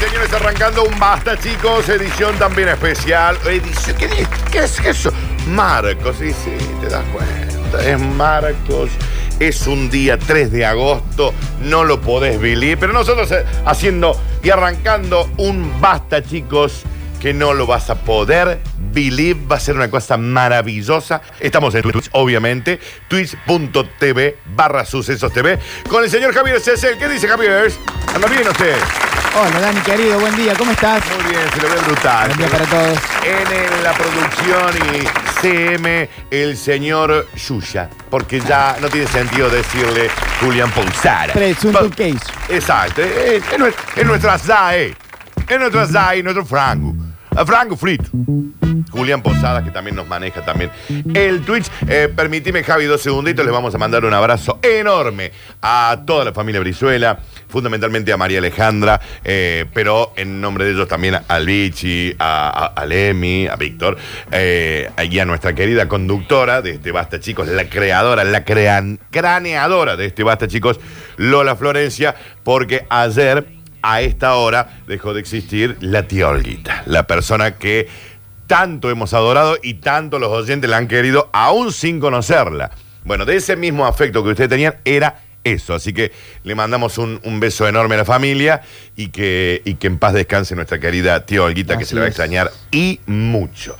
señores, arrancando un basta, chicos. Edición también especial. Edición, ¿qué, qué es eso? Marcos, sí, sí, te das cuenta. Es Marcos. Es un día 3 de agosto. No lo podés vivir. Pero nosotros eh, haciendo y arrancando un basta, chicos. Que no lo vas a poder believe, va a ser una cosa maravillosa. Estamos en Twitch, obviamente, twitch.tv barra sucesos TV, con el señor Javier Cesel. ¿Qué dice Javier? ¿Anda bien usted? Hola Dani, querido, buen día, ¿cómo estás? Muy bien, se lo ve brutal. Buen día para todos. En la producción y CM, el señor Yuya, porque ya no tiene sentido decirle Julián Pulsara. Presunto case. Exacto, es, es nues- es nuestra SAE, es nuestra SAE, nuestro Franco. A Franco Frito. Julián Posada, que también nos maneja también el Twitch. Eh, permitime, Javi, dos segunditos. Les vamos a mandar un abrazo enorme a toda la familia Brizuela, fundamentalmente a María Alejandra, eh, pero en nombre de ellos también a, a, a Lemi, a Víctor, eh, y a nuestra querida conductora de este Basta Chicos, la creadora, la crean, craneadora de este Basta Chicos, Lola Florencia, porque ayer a esta hora dejó de existir la tía Olguita, la persona que tanto hemos adorado y tanto los oyentes la han querido, aún sin conocerla. Bueno, de ese mismo afecto que ustedes tenían era eso. Así que le mandamos un, un beso enorme a la familia y que, y que en paz descanse nuestra querida tía Olguita, que se la va a extrañar y mucho.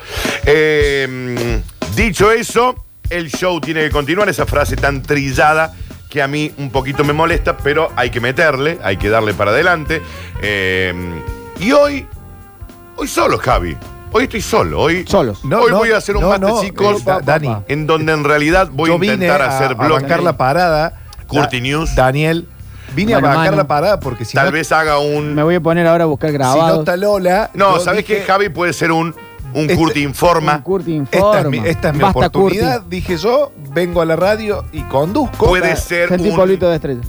Eh, dicho eso, el show tiene que continuar, esa frase tan trillada que a mí un poquito me molesta, pero hay que meterle, hay que darle para adelante. Eh, y hoy, hoy solo, Javi. Hoy estoy solo. Hoy, Solos. No, hoy no, voy a hacer un no, basta, no, chicos, eh, Da- Dani. en donde en realidad voy a intentar a, hacer a bloque. bancar la parada. Curti Da- News. Daniel, vine Mano a a bancar mano. la parada porque si Tal no, vez haga un. Me voy a poner ahora a buscar si no está Lola. no, ¿sabes dije, qué? Javi puede ser un, un Este- Curti Informa. Un Curti Esta informa. es mi, esta es mi oportunidad. Curti. Dije yo, vengo a la radio y conduzco. Puede ser de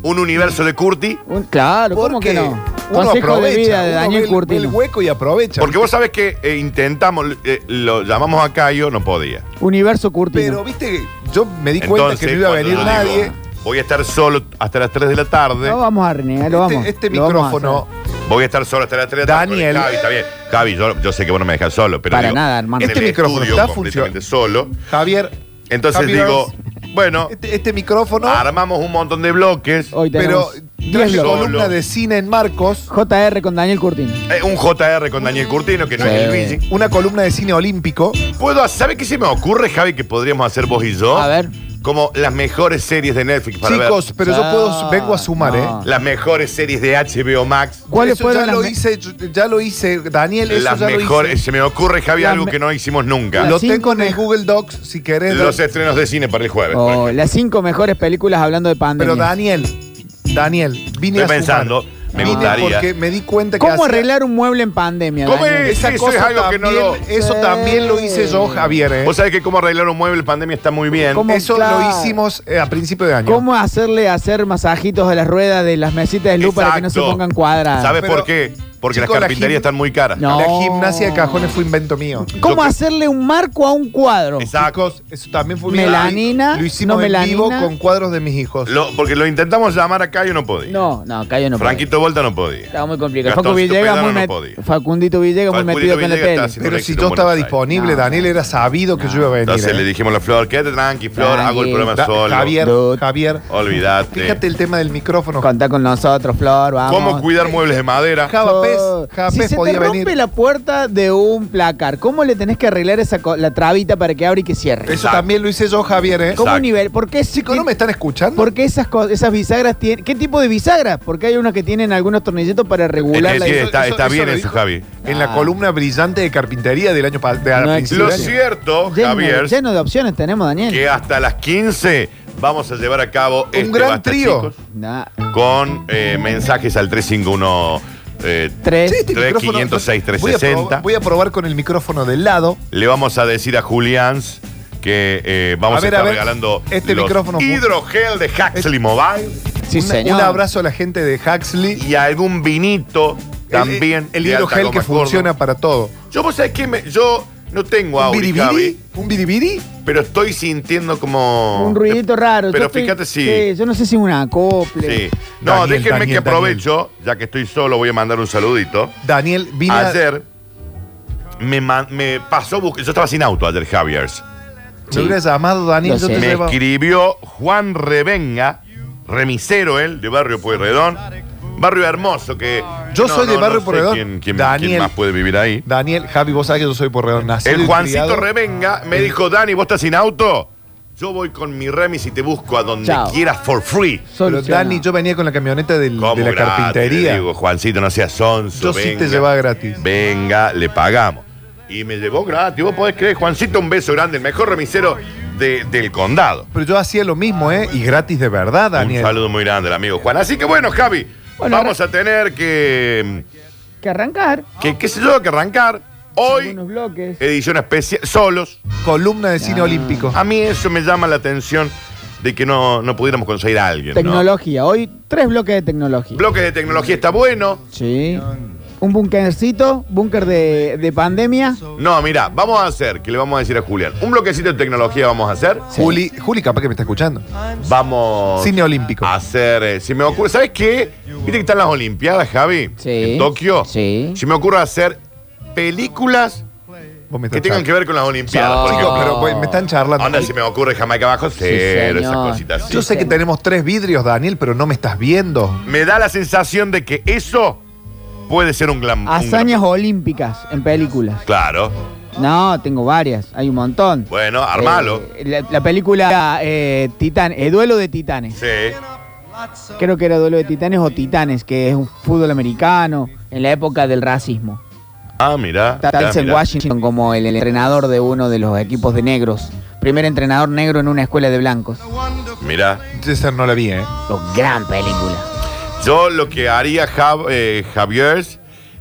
un, universo de Curti. Un- claro, ¿cómo que no? uno Consejo de aprovecha, vida de uno Daniel ve el- ve el hueco y aprovecha. Porque vos sabés que eh, intentamos, eh, lo llamamos a Cayo, no podía. Universo Curtino. Pero viste, yo me di cuenta que no iba a venir nadie. digo, voy a estar solo hasta las 3 de la tarde. no vamos a renegar, lo Este, vamos. este lo micrófono. Voy a estar solo hasta las 3 de la tarde. Daniel. Javi, está bien. Javi, yo, yo sé que vos no me dejas solo, pero Para digo, nada, hermano. en Este el micrófono estudio está completamente solo. Javier. Entonces Javier, digo, bueno, Este, este micrófono, armamos un montón de bloques. Hoy pero tenemos 10 bloques. solo. columna de cine en Marcos, JR con Daniel Curtino. Eh, un JR con Daniel Curtino, que no es el. Luigi. una columna de cine olímpico. ¿Puedo, ¿Sabe qué se me ocurre, Javi, que podríamos hacer vos y yo? A ver. Como las mejores series de Netflix para Chicos, ver. pero yo Ah, puedo, vengo a sumar, no. ¿eh? Las mejores series de HBO Max. ¿Cuáles Eso fueron ya lo hice, ya lo hice, Daniel, eso Las ya mejores. lo hice. Se me ocurre, Javi, Las algo que no hicimos nunca. Lo cinco tengo en el Google Docs si querés. Los estrenos de cine para el jueves. Oh, las cinco mejores películas hablando de pandemia. pero Daniel, Daniel, vine Estoy a pensando, sumar. Me gustaría. porque me di cuenta que ¿Cómo hacía- arreglar un mueble en pandemia? ¿Cómo Daniel? es? esa Eso cosa es algo que también, no lo- Eso Sí. también lo hice yo, Javier, ¿eh? Vos sabés que cómo arreglar un mueble en pandemia está muy bien. ¿Cómo? Eso Claro. lo hicimos eh, a principio de año. ¿Cómo hacerle hacer masajitos a las ruedas de las mesitas de luz para que no se Exacto. pongan cuadradas? ¿Sabes Pero, por qué? Porque las la carpinterías están muy caras. No. La gimnasia de cajones fue invento mío. ¿Cómo Yo hacerle un marco a un cuadro? Exacto. Eso también fue mío. Melanina, Lo hicimos no en vivo melanina. con cuadros de mis hijos. Lo- porque lo intentamos llamar acá y no podía. No, no, Cayo no puede. Franquito Volta no podía. Estaba muy complicado. Facu Gastoncito Villegas Pedano muy no met- podía. Facundito Villegas muy Facundito metido con la Villegas está tele. haciendo Pero un si éxito yo en estaba Buenos Aires. disponible, No. Daniel era sabido que yo iba a venir. Entonces ¿eh? le dijimos a la Flor, quédate tranqui, Flor, hago el programa Da- solo. Javier. Javier, Olvídate. fíjate el tema del micrófono. Contá con nosotros, Flor, vamos. ¿Cómo cuidar muebles de madera? Java Si se podía te rompe venir. la puerta de un placar, ¿cómo le tenés que arreglar esa co- la trabita para que abra y que cierre? Eso Exacto. también lo hice yo, Javier, ¿eh? ¿Cómo Exacto. nivel? ¿Por qué Chicos, ¿no me están escuchando? Porque esas, co- esas bisagras tienen. ¿Qué tipo de bisagras? Porque hay unas que tienen algunos tornillitos para regular Es la Eso- está, eso- está eso bien lo eso, dijo Javi. En la Ah. columna brillante de carpintería del año pasado. No Lo cierto, lleno, Javier, lleno de opciones tenemos, Daniel. que hasta las 15 vamos a llevar a cabo Un este gran Basta, trío. chicos, Nah, con eh, mensajes al 351 eh, tres. Sí, este 3, micrófono- 506, voy a 360. probar- Voy a probar con el micrófono del lado. Le vamos a decir a Julián que eh, vamos a, A ver, estar a ver, regalando este los micrófono hidrogel de Huxley Mobile Sí, Un- señor. Un abrazo a la gente de Huxley. y algún vinito El- también. El, de alta hidrogel goma que funciona para todo. Yo, vos sabés que me- yo No tengo ¿Un Auri, biribiri? Javi, ¿Un biribiri? pero estoy sintiendo como... Un ruidito raro. Pero Yo estoy- fíjate si... Yo no sé si un acople. Sí. No, Daniel, déjenme Daniel, que aprovecho, ya que estoy solo, voy a mandar un saludito. Daniel, vine a- Ayer me, ma- me pasó, bus- yo estaba sin auto ayer, Javiers. Me hubieras llamado Daniel, Lo yo sé. te Me llevo. escribió Juan Revenga, remisero él, de Barrio Pueyrredón. Barrio hermoso que... Yo no, soy de no, Barrio no sé Pueyrredón. ¿quién, quién- Daniel. quién más puede vivir ahí? Daniel, Javi, vos sabés que yo soy porredón nacido El Juancito criado. Revenga me dijo, Dani, ¿vos estás sin auto? Yo voy con mi remis y te busco a donde Chao. quieras for free. Pero Solucionado. Dani, yo venía con la camioneta del- ¿Cómo de la gratis? carpintería. Digo, Juancito, no seas sonso. Yo sí te llevaba gratis. Venga, le pagamos. Y me llevó gratis. Vos podés creer, Juancito, un beso grande, el mejor remisero de- del condado. Pero yo hacía lo mismo, ¿eh? Y gratis de verdad, Daniel. Un saludo muy grande al amigo Juan. Así que bueno, Javi, Bueno, vamos a tener que, Que arrancar. que, qué sé yo, que arrancar hoy, Algunos bloques. edición especial, solos. Columna de cine Ah. olímpico. A mí eso me llama la atención de que no, no pudiéramos conseguir a alguien. ¿no? Tecnología. Hoy tres bloques de tecnología. Bloques de tecnología está bueno. sí. Un bunkercito, búnker de, de pandemia. No, mira, vamos a hacer, que le vamos a decir a Julián, un bloquecito de tecnología vamos a hacer. Sí. Juli, Juli, capaz que me está escuchando. Vamos Cine olímpico. a hacer, eh, si me ocurre, ¿sabes qué? ¿Viste que están las Olimpiadas, Javi? Sí. En Tokio. Sí. Si me ocurre hacer películas Vos me que estás tengan que ver con las Olimpiadas. Por pero pues, me están charlando. Onda, si me ocurre Jamaica Abajo Cero, esas señor. cositas así. Yo sé que tenemos tres vidrios, Daniel, pero no me estás viendo. Me da la sensación de que eso puede ser un glam. un Hazañas glam- olímpicas en películas. Claro. No, tengo varias. Hay un montón. Bueno, armalo. Eh, la, la película eh, Titán, eh, Duelo de Titanes. Sí. Creo que era Duelo de Titanes o Titanes, que es un fútbol americano en la época del racismo. Ah, mira. Está mira. Washington como el, el entrenador de uno de los equipos de negros. Primer entrenador negro en una escuela de blancos. Mira. Esa no la vi, ¿eh? Oh, gran película. Yo lo que haría Jav- eh, Javier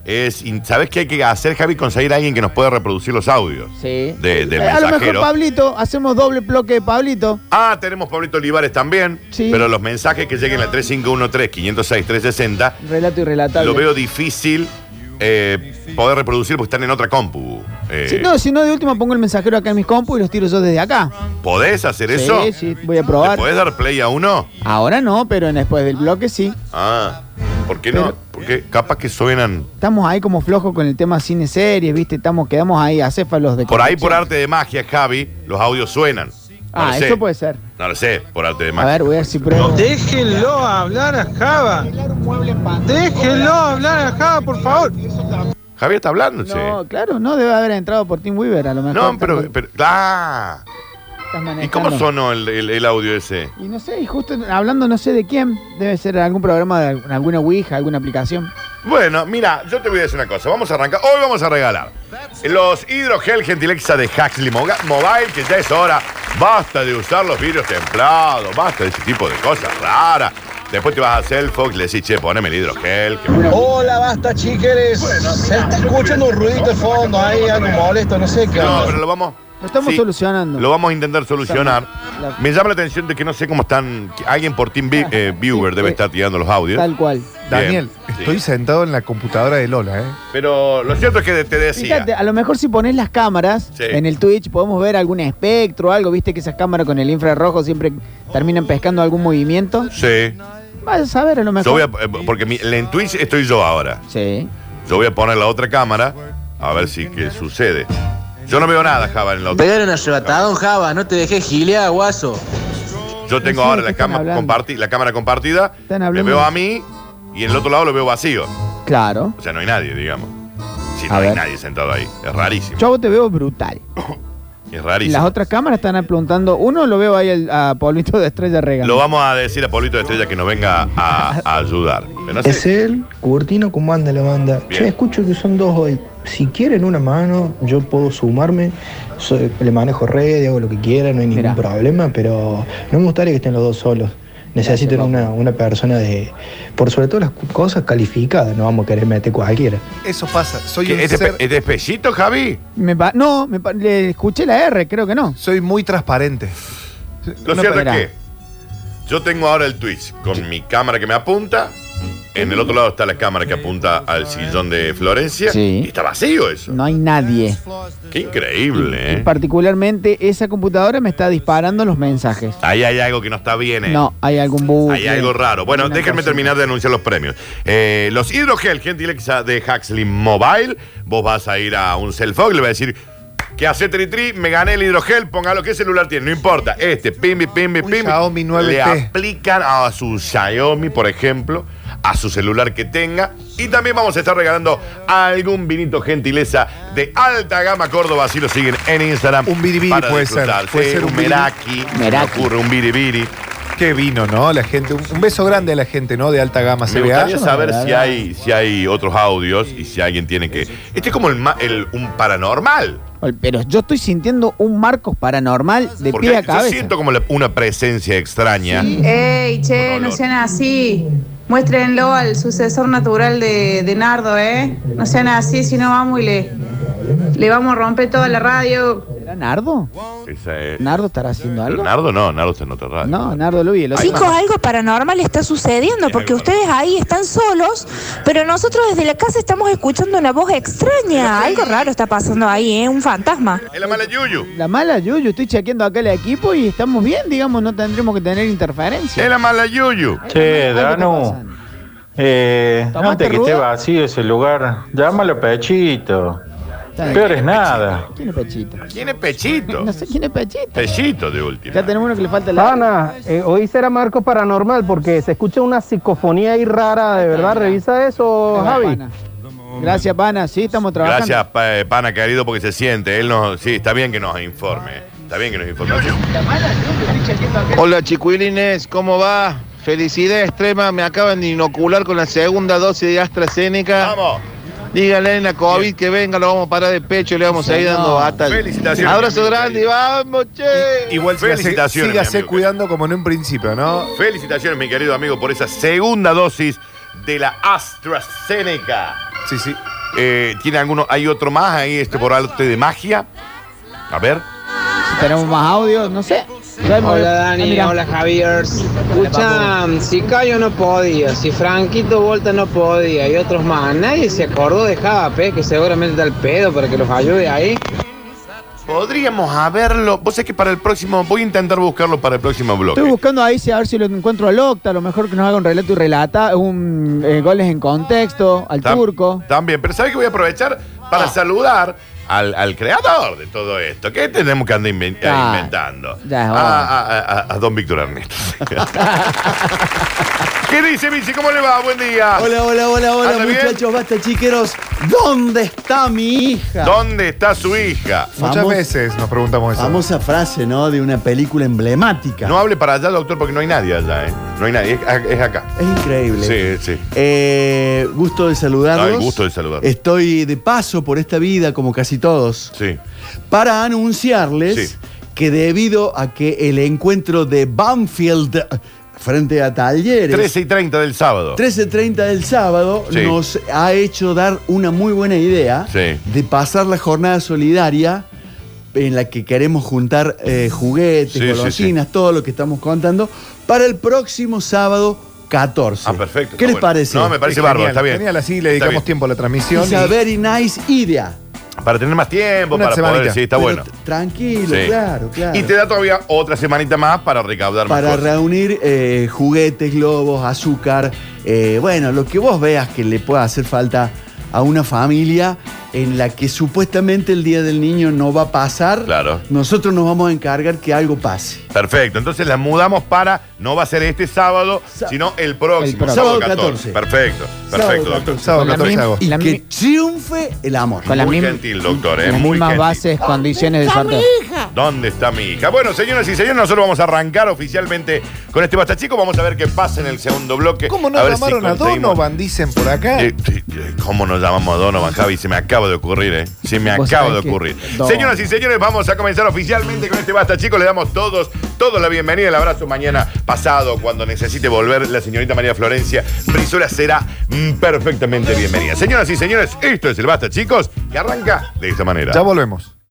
es, ¿sabes qué hay que hacer, Javi? Conseguir a alguien que nos pueda reproducir los audios. Sí. De- del Eh, a lo mejor mensajero. Pablito, hacemos doble bloque de Pablito. Ah, tenemos Pablito Olivares también. Sí. Pero los mensajes que lleguen al 3513-506-360 Relato y relatable. lo veo difícil eh, poder reproducir porque están en otra compu. Eh, Si no, si no, de último pongo el mensajero acá en mis compus y los tiro yo desde acá. ¿Podés hacer Sí, eso? sí, voy a ¿Le probar. podés dar play a uno? Ahora no, pero en- después del bloque sí. Ah, ¿por qué no? Pero- Porque capaz que suenan Estamos ahí como flojos con el tema cine series, ¿viste? Estamos, quedamos ahí acéfalos de por ahí por conexión. arte de magia, Javi, los audios suenan. No Ah, lo sé. eso puede ser. No lo sé, por arte de A magia. ver, voy a ver si pruebo. Déjenlo hablar a Java. Déjenlo hablar a Java, por favor. Javi está hablando, che. No, claro, no debe haber entrado por Team Weaver, a lo mejor. No, pero, pero ah, estás ¿y cómo sonó el, el- el audio ese? Y no sé, y justo hablando no sé de quién, debe ser algún programa de alguna Ouija, alguna aplicación. Bueno, mira, yo te voy a decir una cosa. Vamos a arrancar. Hoy vamos a regalar los hidrogel Gentilexa de Huxley Moga- Mobile, que ya es hora. Basta de usar los vidrios templados, basta de ese tipo de cosas raras. Después te vas a hacer el Fox y le decís, che, poneme el hidrogel. que Hola, basta chiqueres. Se está escuchando un ruidito de fondo ahí, algo molesto, no sé qué. No, onda. pero lo vamos. Lo estamos sí, solucionando. Lo vamos a intentar solucionar. La- Me llama la atención de que no sé cómo están. que Alguien por Team Vi- eh, Viewer debe estar tirando los audios. Tal cual. Daniel, estoy sentado en la computadora de Lola, ¿eh? Pero lo cierto es que te decía. Fíjate, a lo mejor si pones las cámaras Sí. en el Twitch podemos ver algún espectro o algo, viste que esas cámaras con el infrarrojo siempre terminan pescando algún movimiento. Sí. Vas a saber a lo mejor. Yo voy a, eh, porque mi- en Twitch estoy yo ahora. Sí. Yo voy a poner la otra cámara a ver si qué sucede. Yo no veo nada, Java, en la otra. Pegar un arrebatadón, Java, no te dejes gilear, guaso. Yo tengo ahora la, cama comparti- la cámara compartida. Están Le veo a mí y en el otro lado lo veo vacío. Claro. O sea, no hay nadie, digamos. Si no A hay ver. nadie sentado ahí. Es rarísimo. Yo te veo brutal. Es rarísimo. las otras cámaras están apuntando. Uno lo veo ahí al- a Pablito de Estrella Regan. Lo vamos a decir a Paulito de Estrella que nos venga a, a ayudar. Pero no sé. Es él, Curtino, ¿cómo anda la banda? Bien. Che, escucho que son dos hoy. Si quieren una mano, yo puedo sumarme. Soy- le manejo redes, hago lo que quiera, no hay ningún Mirá. problema, pero no me gustaría que estén los dos solos. Necesitan Gracias, una, una persona de, por sobre todo las cosas calificadas, no vamos a querer meter cualquiera. Eso pasa. Soy ¿Qué, un ¿Es, de, ser- pe- es de espellito, Javi? Me pa- no, me pa- le escuché la R, creo que no. soy muy transparente. Lo No, cierto es que yo tengo ahora el Twitch con mi cámara que me apunta En el otro lado está la cámara que apunta al sillón de Florencia. Sí. Y está vacío eso. No hay nadie. Qué increíble, ¿eh? Particularmente esa computadora me está disparando los mensajes. Ahí hay algo que no está bien, ¿eh? No, hay algún bug. Hay algo raro. Bueno, Una déjenme cosa. terminar de anunciar los premios. Eh, los hidrogel gentileza de Huxley Mobile. Vos vas a ir a un cell phone y le vas a decir. ¿Qué hace Tri Tri? Me gané el hidrogel, póngalo. ¿Qué celular tiene? No importa. Este, pimbi, pimbi, pimbi. Xiaomi 9T. Le aplican a su Xiaomi, por ejemplo, a su celular que tenga. Y también vamos a estar regalando algún vinito gentileza de alta gama Córdoba. Si lo siguen en Instagram. Un biribiri para puede ser. disfrutar. Puede Sí, ser un un biribiri. meraki. Meraki. Me ocurre un biribiri. Qué vino, ¿no? La gente, un, un beso grande a la gente, ¿no? De alta gama Me CBA. gustaría saber si hay, si hay otros audios y si alguien tiene que. Este es como el, ma- el- un paranormal. Pero yo estoy sintiendo un Marcos paranormal de Porque pie a yo cabeza. siento como la- una presencia extraña. Ey, che, no olor. sean así. Muéstrenlo al sucesor natural de, de Nardo, ¿eh? No sean así, si no vamos y le, le vamos a romper toda la radio. ¿Era Nardo? Esa es- ¿Nardo estará haciendo algo? Nardo no, Nardo está en otra radio. No, Nardo lo vi. el otro Chicos, día. algo paranormal está sucediendo porque ustedes ahí están solos, pero nosotros desde la casa estamos escuchando una voz extraña. Algo raro está pasando ahí, ¿eh? Un fantasma. Es la mala Yuyu. La mala Yuyu, estoy chequeando acá el equipo y estamos bien, digamos, no tendremos que tener interferencia. Es la mala Yuyu. Che, Algo está Danu, pasando. eh, ¿Tomaste antes que esté ruda? vacío ese lugar, llámalo Pechito. Está bien. Peor es nada. ¿Quién es Pechito? ¿Quién es Pechito? No sé quién es Pechito. Pechito de última. Ya tenemos uno que le falta la. Ana, eh, hoy será Marco Paranormal porque se escucha una psicofonía ahí rara, de verdad. Revisa eso, Javi. pana. Gracias, pana. Sí, estamos trabajando. Gracias, pa- eh, pana querido, porque se siente. Él nos. Sí, está bien que nos informe. Está bien que nos informe. Hola chicuilines, ¿cómo va? Felicidad extrema, me acaban de inocular con la segunda dosis de AstraZeneca. Vamos. Díganle en la COVID que venga, lo vamos a parar de pecho y le vamos a ir dando batal. Felicitaciones, Abrazo grande y vamos, che. Igual Felicitaciones, sígase amigo. cuidando como en un principio, ¿no? Felicitaciones, mi querido amigo, por esa segunda dosis de la AstraZeneca. Sí, sí. Eh, ¿Tiene alguno? ¿Hay otro más ahí este por arte de magia? A ver. Si tenemos más audio, no sé. Hola Ah, Dani, hola Javier. Escucha, si Cayo no podía, si Franquito Volta no podía y otros más, nadie se acordó de Javape, que seguramente está el pedo para que los ayude ahí. Podríamos haberlo. Vos sabés que para el próximo. Voy a intentar buscarlo para el próximo bloque. Estoy buscando ahí si a ver si lo encuentro al Octa, a lo mejor que nos haga un relato y relata, un eh, goles en contexto, al Tam- turco. También, pero ¿sabes que voy a aprovechar para saludar al, al creador de todo esto? ¿Qué tenemos que andar inven- Ya, inventando? ya es a, hora. a- a- a don Víctor Ernesto. ¿Qué dice, Bici? ¿Cómo le va? Buen día. Hola, hola, hola, hola, muchachos, basta chiqueros. ¿Dónde está mi hija? ¿Dónde está su hija? Muchas Famos- veces nos preguntamos eso. Famosa frase, ¿no? De una película emblemática. No hable para allá, doctor, porque no hay nadie allá, ¿eh? No hay nadie, es, es acá. Es increíble. Sí, sí. Eh, gusto de saludarlos. Ay, gusto de saludar. Estoy de paso por esta vida, como casi todos, Sí. para anunciarles Sí. que debido a que el encuentro de Banfield frente a Talleres 13 y 30 del sábado. 13.30 del sábado Sí. nos ha hecho dar una muy buena idea Sí. de pasar la jornada solidaria en la que queremos juntar eh, juguetes, Sí, sí, golosinas, todo lo que estamos contando, para el próximo sábado 14. Ah, perfecto. ¿Qué está les bueno. parece? No, me parece Sí, bárbaro, genial, está bien. Genial, así le dedicamos tiempo a la transmisión. It's a y- very nice idea. Para tener más tiempo, Una para semanita. poder. Sí, está Pero bueno. t- Tranquilo, Sí. claro, claro. Y te da todavía otra semanita más para recaudar más para cosas. reunir eh, juguetes, globos, azúcar, eh, bueno, lo que vos veas que le pueda hacer falta a una familia en la que supuestamente el Día del Niño no va a pasar. Claro. Nosotros nos vamos a encargar que algo pase. Perfecto, entonces la mudamos para, no va a ser este sábado, Sa- sino el próximo, El próximo. sábado Sábado 14. 14. Perfecto, Sábado perfecto, doctor. 14. Sábado Con la 14 de misma- agosto. Y La que mi- triunfe el amor. Con la Muy misma- gentil, doctor, ¿eh? Las Muy mismas gentil. bases, condiciones de sorteo. ¿Dónde está mi hija? Bueno, señoras y señores, nosotros vamos a arrancar oficialmente con este Basta Chico. Vamos a ver qué pasa en el segundo bloque. ¿Cómo no a ver si llamaron a conseguimos- Donovan? Dicen por acá. Eh, eh, eh, ¿Cómo nos llamamos a Donovan, Javi? Se me acaba de ocurrir, ¿eh? Se me Vos acaba de sabés que- ocurrir. Señoras y señores, vamos a comenzar oficialmente con este Basta Chico. Le damos todos, todos la bienvenida, el abrazo mañana pasado, cuando necesite volver la señorita María Florencia. Brizuela será mm, perfectamente bienvenida. Señoras y señores, esto es el Basta Chicos, que arranca de esta manera. Ya volvemos.